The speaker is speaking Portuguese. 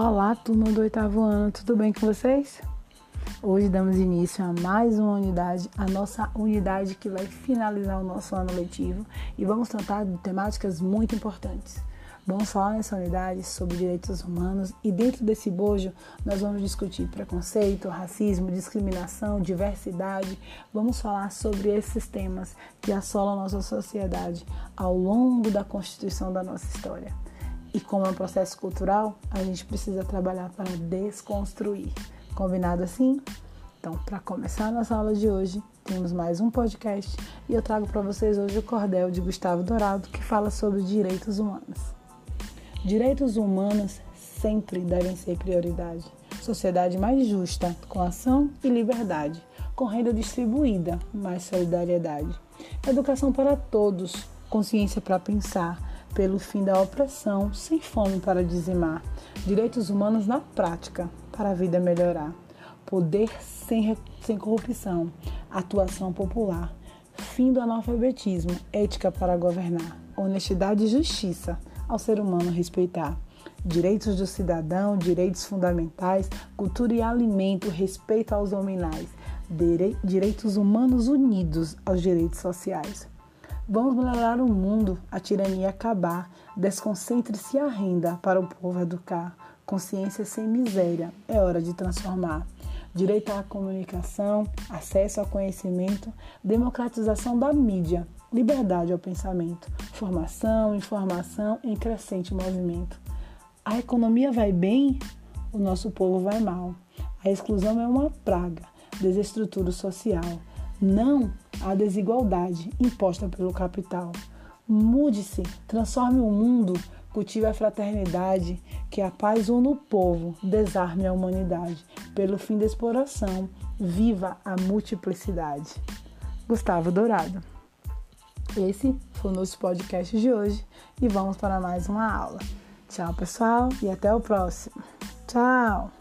Olá, turma do oitavo ano, tudo bem com vocês? Hoje damos início a mais uma unidade, a nossa unidade que vai finalizar o nosso ano letivo e vamos tratar de temáticas muito importantes. Vamos falar nessa unidade sobre direitos humanos e dentro desse bojo nós vamos discutir preconceito, racismo, discriminação, diversidade. Vamos falar sobre esses temas que assolam nossa sociedade ao longo da constituição da nossa história. E como é um processo cultural, a gente precisa trabalhar para desconstruir. Combinado assim? Então, para começar a nossa aula de hoje, temos mais um podcast e eu trago para vocês hoje o cordel de Gustavo Dourado, que fala sobre direitos humanos. Direitos humanos sempre devem ser prioridade. Sociedade mais justa, com ação e liberdade, com renda distribuída, mais solidariedade. Educação para todos, consciência para pensar, pelo fim da opressão, sem fome para dizimar, direitos humanos na prática, para a vida melhorar, poder sem, sem corrupção, atuação popular, fim do analfabetismo, ética para governar, honestidade e justiça, ao ser humano respeitar. Direitos do cidadão, direitos fundamentais, cultura e alimento, respeito aos nominais, direitos humanos unidos aos direitos sociais. Vamos melhorar o mundo, a tirania acabar, desconcentre-se a renda para o povo educar, consciência sem miséria, é hora de transformar. Direito à comunicação, acesso ao conhecimento, democratização da mídia, liberdade ao pensamento, formação, informação em crescente movimento. A economia vai bem, o nosso povo vai mal. A exclusão é uma praga, desestrutura social. Não à desigualdade imposta pelo capital. Mude-se, transforme o mundo, cultive a fraternidade, que a paz une o povo, desarme a humanidade. Pelo fim da exploração, viva a multiplicidade. Gustavo Dourado. Esse foi o nosso podcast de hoje e vamos para mais uma aula. Tchau, pessoal, e até o próximo. Tchau!